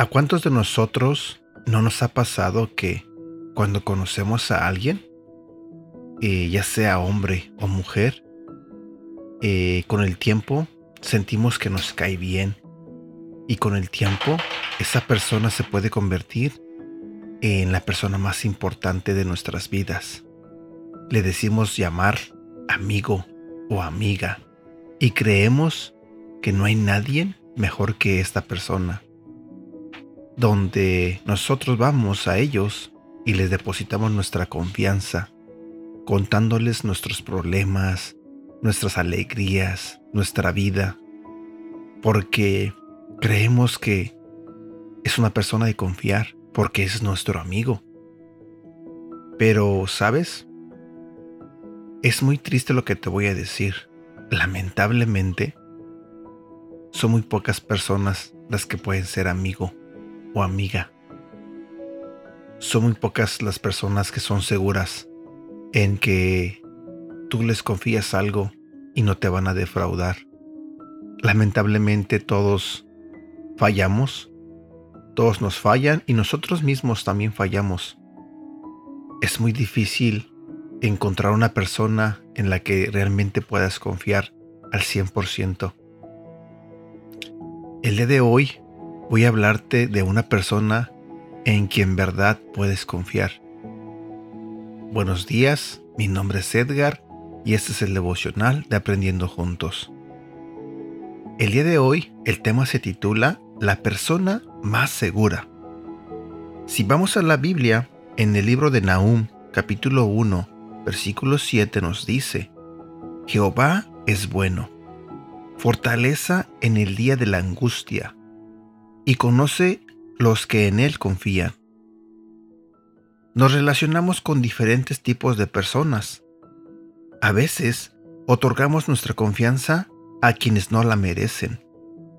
¿A cuántos de nosotros no nos ha pasado que cuando conocemos a alguien, eh, ya sea hombre o mujer, eh, con el tiempo sentimos que nos cae bien y con el tiempo esa persona se puede convertir en la persona más importante de nuestras vidas. Le decimos llamar amigo o amiga y creemos que no hay nadie mejor que esta persona donde nosotros vamos a ellos y les depositamos nuestra confianza, contándoles nuestros problemas, nuestras alegrías, nuestra vida, porque creemos que es una persona de confiar, porque es nuestro amigo. Pero, ¿sabes? Es muy triste lo que te voy a decir. Lamentablemente, son muy pocas personas las que pueden ser amigo o amiga. Son muy pocas las personas que son seguras en que tú les confías algo y no te van a defraudar. Lamentablemente todos fallamos, todos nos fallan y nosotros mismos también fallamos. Es muy difícil encontrar una persona en la que realmente puedas confiar al 100%. El día de hoy voy a hablarte de una persona en quien verdad puedes confiar. Buenos días, mi nombre es Edgar y este es el devocional de Aprendiendo Juntos. El día de hoy el tema se titula La persona más segura. Si vamos a la Biblia, en el libro de Nahum, capítulo 1, versículo 7 nos dice, Jehová es bueno, fortaleza en el día de la angustia y conoce los que en Él confían. Nos relacionamos con diferentes tipos de personas. A veces otorgamos nuestra confianza a quienes no la merecen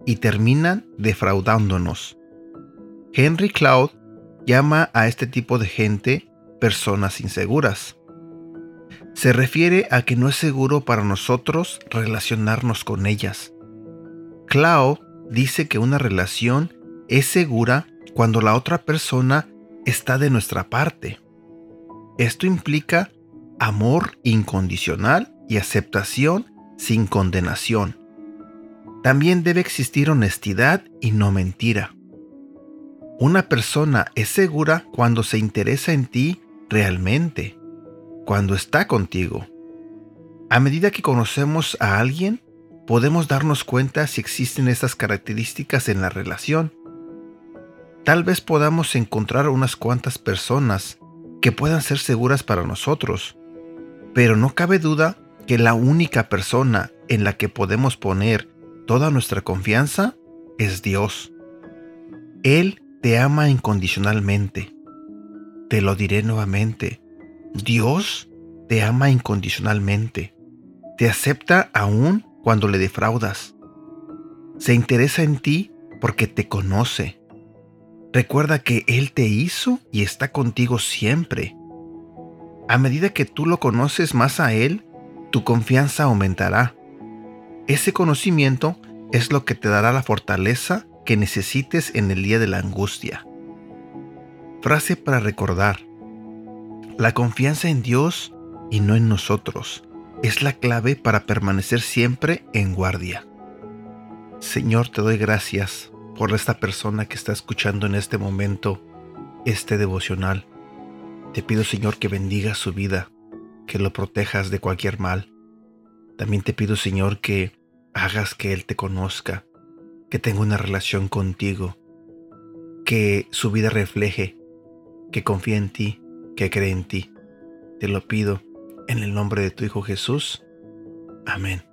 y terminan defraudándonos. Henry Cloud llama a este tipo de gente personas inseguras. Se refiere a que no es seguro para nosotros relacionarnos con ellas. Cloud dice que una relación es segura cuando la otra persona está de nuestra parte. Esto implica amor incondicional y aceptación sin condenación. También debe existir honestidad y no mentira. Una persona es segura cuando se interesa en ti realmente, cuando está contigo. A medida que conocemos a alguien, podemos darnos cuenta si existen estas características en la relación. Tal vez podamos encontrar unas cuantas personas que puedan ser seguras para nosotros, pero no cabe duda que la única persona en la que podemos poner toda nuestra confianza es Dios. Él te ama incondicionalmente. Te lo diré nuevamente. Dios te ama incondicionalmente. Te acepta aún cuando le defraudas. Se interesa en ti porque te conoce Recuerda que Él te hizo y está contigo siempre. A medida que tú lo conoces más a Él, tu confianza aumentará. Ese conocimiento es lo que te dará la fortaleza que necesites en el día de la angustia. Frase para recordar. La confianza en Dios y no en nosotros es la clave para permanecer siempre en guardia. Señor, te doy gracias por esta persona que está escuchando en este momento este devocional. Te pido Señor que bendiga su vida, que lo protejas de cualquier mal. También te pido Señor que hagas que Él te conozca, que tenga una relación contigo, que su vida refleje, que confíe en ti, que cree en ti. Te lo pido en el nombre de tu Hijo Jesús. Amén.